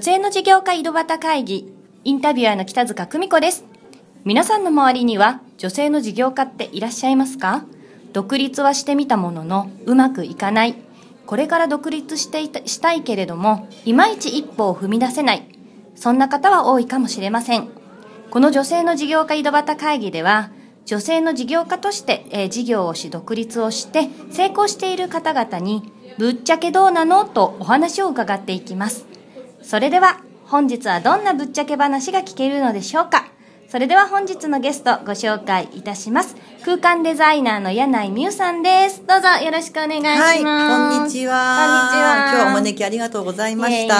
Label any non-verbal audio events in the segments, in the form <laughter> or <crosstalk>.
女性の事業家井戸端会議インタビュアーの北塚久美子です。皆さんの周りには女性の事業家っていらっしゃいますか？独立はしてみたもののうまくいかない。これから独立していたしたいけれどもいまいち一歩を踏み出せない。そんな方は多いかもしれません。この女性の事業家井戸端会議では女性の事業家として、えー事業をし独立をして成功している方々にぶっちゃけどうなの？とお話を伺っていきます。それでは本日はどんなぶっちゃけ話が聞けるのでしょうか？それでは本日のゲストご紹介いたします。空間デザイナーの柳井美優さんです。どうぞよろしくお願いします。はい、こんにちは。こんにちは。今日はお招きありがとうございました。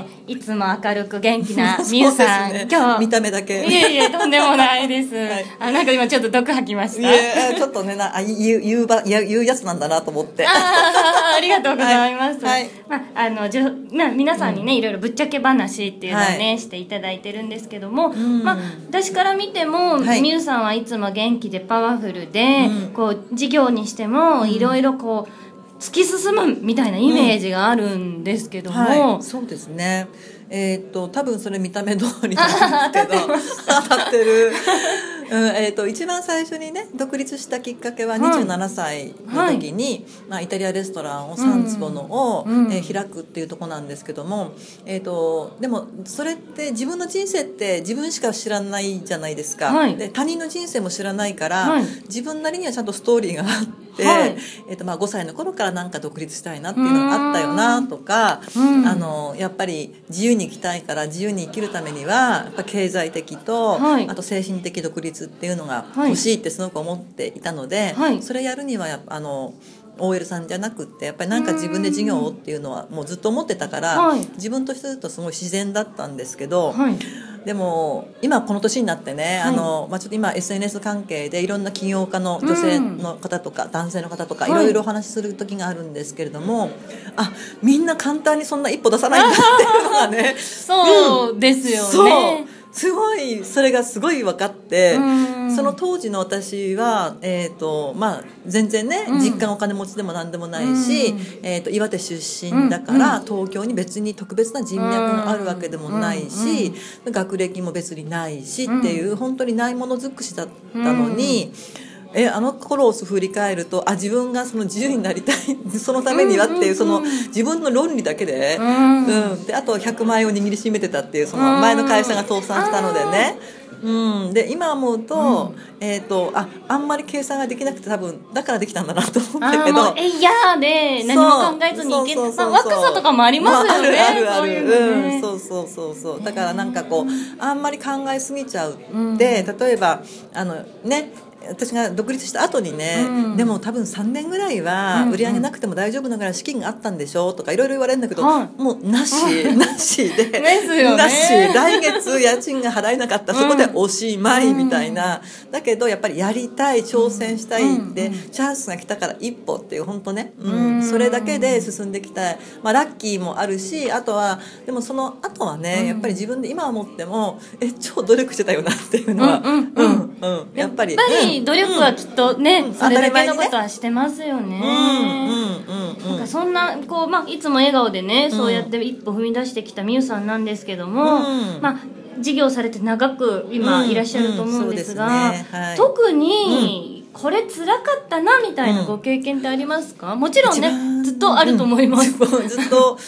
いえいえいつも明るく元気な <laughs> 美優さん、ね今日。見た目だけ。いえいえとんでもないです、<laughs> はい。あなんか今ちょっと毒吐きましいたやちょっとねなあ言う言うば言うやつなんだなと思って。あーありがとうございます。はい。はい。まあ、あの、じょ、まあ、皆さんにね、いろいろぶっちゃけ話っていうのをね、していただいてるんですけども、ん。まあ、私から見ても、はい。さんはいつも元気でパワフルで、こう、事業にしても、いろいろこう、突き進むみたいなイメージがあるんですけども、はい、そうですね。えーっと多分それ見た目通りなんですけど。<laughs> <laughs> 当たってる。うんえー、と一番最初にね独立したきっかけは27歳の時に、まあ、イタリアレストランを3坪のを、うんえー開くっていうところなんですけども、えー、とでもそれって自分の人生って自分しか知らないじゃないですか、はい。で他人の人生も知らないから、はい。自分なりにはちゃんとストーリーがあって、はい。えーとまあ、5歳の頃からなんか独立したいなっていうのがあったよなとか、うん。あのやっぱり自由に生きたいから自由に生きるためにはやっぱ経済的と、はい。あと精神的独立っていうのがはい。欲しいってすごく思っていたので、はい。それやるにはやっぱあの OL さんじゃなくってやっぱりなんか自分で事業をっていうのはもうずっと思ってたから、はい。自分としてするとすごい自然だったんですけど、はい。でも今この年になってね、はい。あのまあ、ちょっと今 SNS 関係でいろんな起業家の女性の方とか、男性の方とかいはい。ろいろお話しする時があるんですけれども、あみんな簡単にそんな一歩出さないんだっていうのがね <laughs> そうですよそう。ね。すごいそれがすごい分かってうんその当時の私は、えーとまあ、全然ね、うん。実家がお金持ちでも何でもないし、うん。えー、と岩手出身だから、うん東京に別に特別な人脈があるわけでもないし、学歴も別にないしっていう、本当にないもの尽くしだったのに。えあの頃を振り返るとあ自分がその自由になりたい <laughs> そのためにはっていうその自分の論理だけで,、うん。うん、であと100万円を握りしめてたっていうその前の会社が倒産したのでね、うん、で今思うと,、えー、とああんまり計算ができなくて多分だからできたんだなと思ったけど。あーもうえいやーで何も考えずにいけるそうそうそうそう。まあ若さとかもありますよね、まああるあるあるそういうのね。うん、そうそうそうそう。だからなんかこうあんまり考えすぎちゃう。って、例えばあのね私が独立した後にね、うん。でも多分3年ぐらいはうん売り上げなくても大丈夫なぐらい資金があったんでしょとかいろいろ言われるんだけど、はい。もうなしなしでね。なし来月家賃が払えなかったそこでおしまいみたいな、だけどやっぱりやりたい挑戦したいうんで、チャンスが来たから一歩っていう本当ね、ううん。ん、それだけで進んできたい、まあ、ラッキーもあるしあとはでもその後はね、うん。やっぱり自分で今思ってもえ超努力してたよなっていうのは、うんうん。やっぱりやっぱり努力はきっとね、うん。それだけ当たり前にねのことはしてますよね。なんかそんなこう、まあ、いつも笑顔でね、そうやって一歩踏み出してきたみゆさんなんですけども、うん。まあ、事業されて長く今うん。いらっしゃると思うんですが、特にこれ辛かったなみたいなご経験ってありますか、もちろんねずっとあると思います、うん。ずっと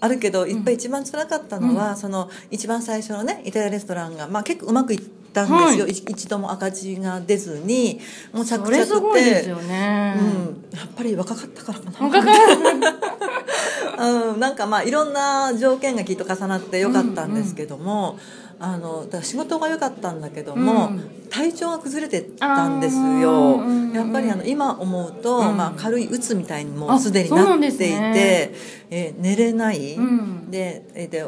あるけどいっぱい一番辛かったのは、その一番最初のねイタリアレストランが、まあ、結構うまくいったんですよ、はい一一度も赤字が出ずに。もう着々それすごいですてよね、うん、やっぱり若かったからかな。若かった。<laughs> うん、なんかまあいろんな条件がきっと重なってよかったんですけども、あのだから仕事が良かったんだけども、うん。体調が崩れてたんですよ。うんやっぱりあの今思うと、うん。まあ、軽いうつみたいにもあうすでになっていて、ね。えー寝れない、うん。でえーで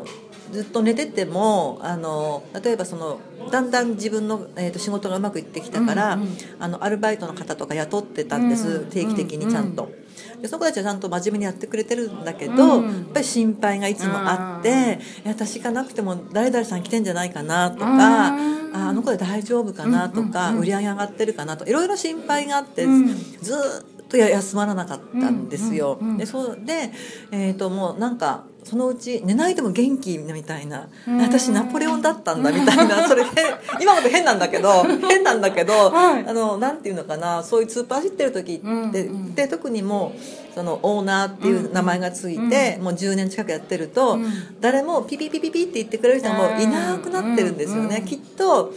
ずっと寝ててもあの例えばそのだんだん自分の、えー、と仕事がうまくいってきたから、うんうん。あのアルバイトの方とか雇ってたんです、うん。定期的にちゃんと。うんでその子たちはちゃんと真面目にやってくれてるんだけど、うん。やっぱり心配がいつもあって、うん。いや私行かなくても誰々さん来てんじゃないかなとか、うん。ああの子で大丈夫かなとか、売り上げ上がってるかなといろいろ心配があって、うん。ずーっとや休まらなかったんですよ、うんうんうんでそうで、えー、ともうなんかそのうち寝ないでも元気みたいなうん。私ナポレオンだったんだみたいな <laughs> それで今まで変なんだけど変なんだけど、はい。あのなんていうのかなそういうスーパー走ってる時って、うんうんで特にもうそのオーナーっていう名前がついて、もう10年近くやってると、うん。誰もピピピピピって言ってくれる人はもういなくなってるんですよね、うんうん。きっと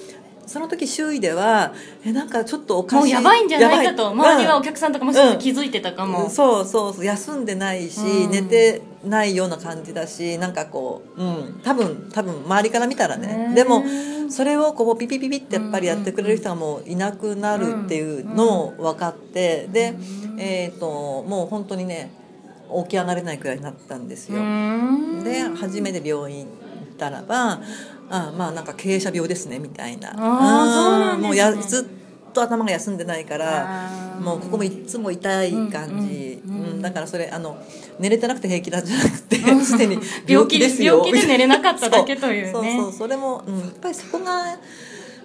その時周囲ではえなんかちょっとおかしいもうやばいんじゃないかと周りはおうん客さんとかもしかしたら気づいてたかも、そうそうそう。休んでないし、うん。寝てないような感じだしなんかこう、うん、多分多分周りから見たらへねー。でもそれをこうピピピピってやっぱりやってくれる人がもういなくなるっていうのを分かってで、えー、ともう本当にね起き上がれないくらいになったんですうよ。ん。で初めて病院行ったらばあまあなんか経営者病ですねみたいな。あーそうなんですね。もうやずっと頭が休んでないからもうここもいつも痛い感じ、うんうんうん。うんだからそれあの寝れてなくて平気なんじゃなくて <laughs> すでに病気でですよ。病気で寝れなかっただけというね。そうそうそれも、うん、やっぱりそこが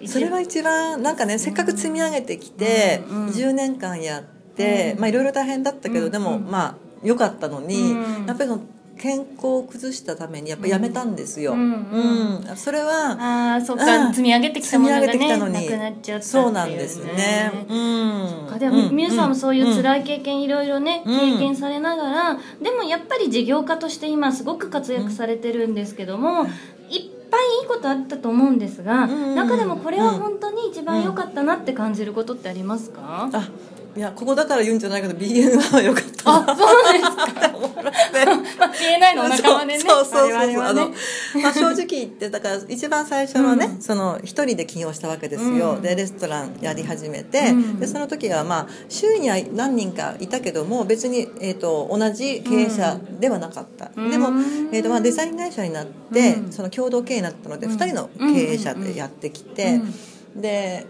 それは一番なんかねせっかく積み上げてきて、うんうん10年間やって、まあいろいろ大変だったけど、でもまあ良かったのに、うん。やっぱりその健康を崩したためにやっぱりやめたんですよ、ううんん。うん。それはああそっか、うん。積み上げてきたものが積み上げねてきたのに。なくなっちゃったっていう、ね、そうなんですね。うん。か。でも、みゆさんもそういうい、辛い経験いろいろね、うん。経験されながらでもやっぱり事業家として今すごく活躍されてるんですけども、いっぱいいいことあったと思うんですが、うん。中でもこれは本当に一番良かったなって感じることってありますか、あいやここだから言うんじゃないけど BN は良かったあそうですか。<laughs> と思って。まあ、PNI のお仲間でね。そうそうそうそう、あのまあ、正直言ってだから一番最初のね、その一人で起業したわけですよ、うん。でレストランやり始めて、うん。でその時はまあ周囲には何人かいたけども別に、えー、と同じ経営者ではなかった、うん。でも、えーとまあ、デザイン会社になって、うん。その共同経営になったので、うん。二人の経営者でやってきて、うん。で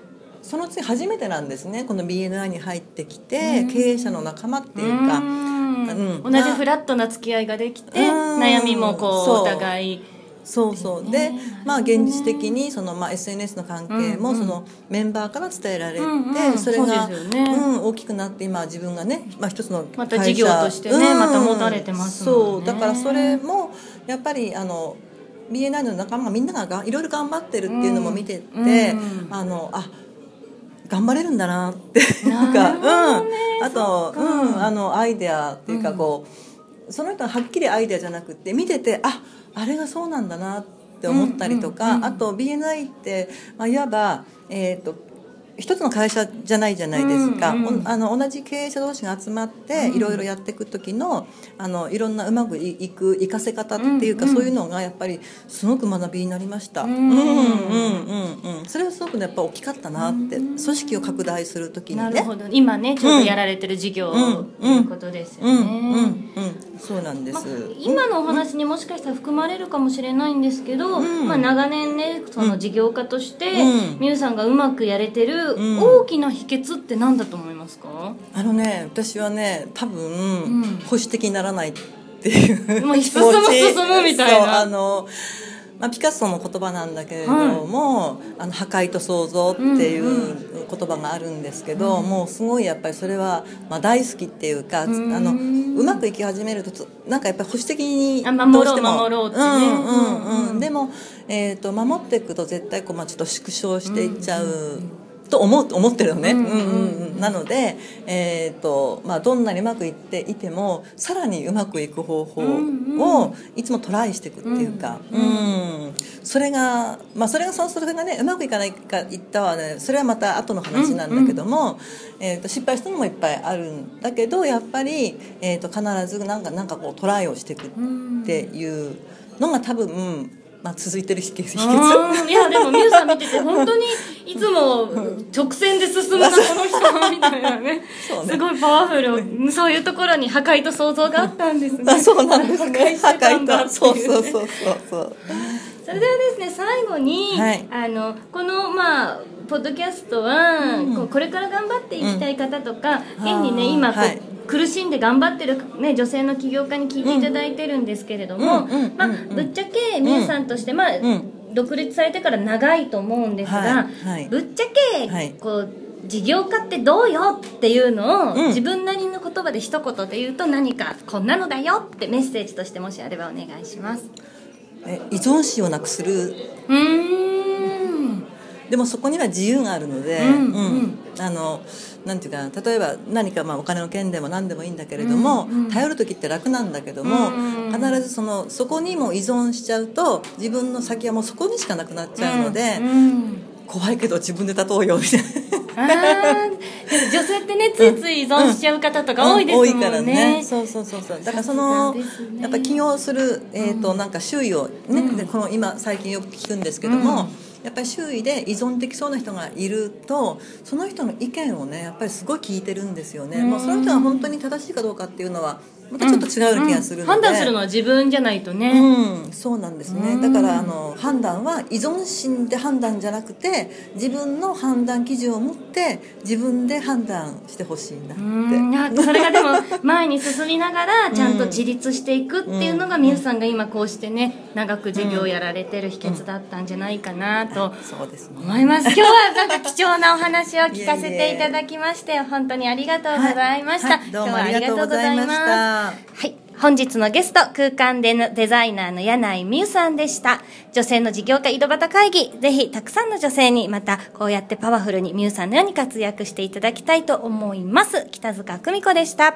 その次初めてなんですね。この BNI に入ってきて、うん。経営者の仲間っていうか、うん。うん。同じフラットな付き合いができて、うん。悩みもこうお互い。そうそう。ねで、まあ、現実的にその、まあ、SNS の関係もそのメンバーから伝えられて、それがそうん、大きくなって今自分がね、まあ、一つのまた事業としてねまた持たれてますそう。だからそれもやっぱりあの BNI の仲間がみんなががいろいろ頑張ってるっていうのも見てて、あのあ頑張れるんだなって。いうなか、るほどね。うん、あと、うん、あのアイデアっていうかこう、その人ははっきりアイデアじゃなくて見ててああれがそうなんだなって思ったりとか、うんうんうんあと BNI って、まあ、いわば、えー、と一つの会社じゃないじゃないですか、うんうんおあの同じ経営者同士が集まっていろいろやっていく時のあのいろんなうまくいいく活かせ方っていうか、うんうんそういうのがやっぱりすごく学びになりました、ううん。ん、うんうんうんうん。それはすごくねやっぱ大きかったなって、組織を拡大する時にね。なるほど。今ねちょうどやられてる事業うんということですよね、うん。うん。うん。そうなんです、まあ、今のお話にもしかしたら含まれるかもしれないんですけど、うん。まあ、長年ねその事業家としてうん。みゆ、さんがうまくやれてるうん大きな秘訣って何だと思いますか、あのね私はね多分、ん。保守的にならないっていう進む進むみたいな。あのまあ、ピカソの言葉なんだけれども、あの破壊と創造っていう言葉があるんですけど、もうすごいやっぱりそれは、まあ、大好きっていうか、ん。あのうまくいき始めるとつなんかやっぱり保守的にあ守ろうどしても。守ろうってね。うんうんうん。うんでも、えー、と守っていくと絶対こう、まあ、ちょっと縮小していっちゃう。と思う思ってるのね、ううんんうん。うん、なので、えーとまあ、どんなにうまくいっていてもさらにうまくいく方法うんをいつもトライしていくっていうか、うんそれが、まあ、それがそそれがねうまくいかないかいったはね。それはまた後の話なんだけども、えー、と失敗したのもいっぱいあるんだけどやっぱり、えー、と必ずなんかなんかこうトライをしていくっていうのが多分、まあ、続いてる秘訣。秘訣うんいやでもみゆさん見てて本当にいつも直線で進んだこの人みたいなね。ね。すごいパワフルそういうところに破壊と想像があったんですね。あそうなんですね。破壊してたんだってそうそうそうそうそう。それではですね最後に、はい。あのこのまあポッドキャストは、うん。こうこれから頑張っていきたい方とか、うん。現にね今こう、はい。苦しんで頑張ってる、ね、女性の起業家に聞いていただいてるんですけれども、まあぶっちゃけみゆさんとして、まあうん。独立されてから長いと思うんですが、はいはい。ぶっちゃけ、はい。こう事業家ってどうよっていうのを、うん自分なりの言葉で一言で言うと何かこんなのだよってメッセージとしてもしあればお願いしますえ依存心をなくするうーんでもそこには自由があるので、うんうんあのなんていうかな例えば何かまあお金の件でも何でもいいんだけれども、うんうん。頼る時って楽なんだけども、うん必ずそのそこにも依存しちゃうと自分の先はもうそこにしかなくなっちゃうので、うんうん。怖いけど自分で立とうよみたいな。女性ってねついつい依存しちゃう方とか多いですもんね,、多いからね。そうそうそうそう。だからそのね。やっぱ起業する、えーとなんか周囲をね、でこの今最近よく聞くんですけども、うんやっぱり周囲で依存できそうな人がいるとその人の意見をねやっぱりすごい聞いてるんですよね、うん。もうその人が本当に正しいかどうかっていうのはまたちょっと違う気がするので、うん判断するのは自分じゃないとね、うん、そうなんですね、うん。だからあの判断は依存心で判断じゃなくて自分の判断基準を持って自分で判断してほしいなって、それがでも前に進みながらちゃんと自立していくっていうのがみゆさんが今こうしてね長く授業をやられてる秘訣だったんじゃないかなと思います。今日はなんか貴重なお話を聞かせていただきまして本当にありがとうございました、はい。はいどうもありがとうございました。はい。本日のゲスト、空間でのデザイナーの柳井美優さんでした。女性の事業家井戸端会議、ぜひたくさんの女性にまたこうやってパワフルに美優さんのように活躍していただきたいと思います。北塚久美子でした。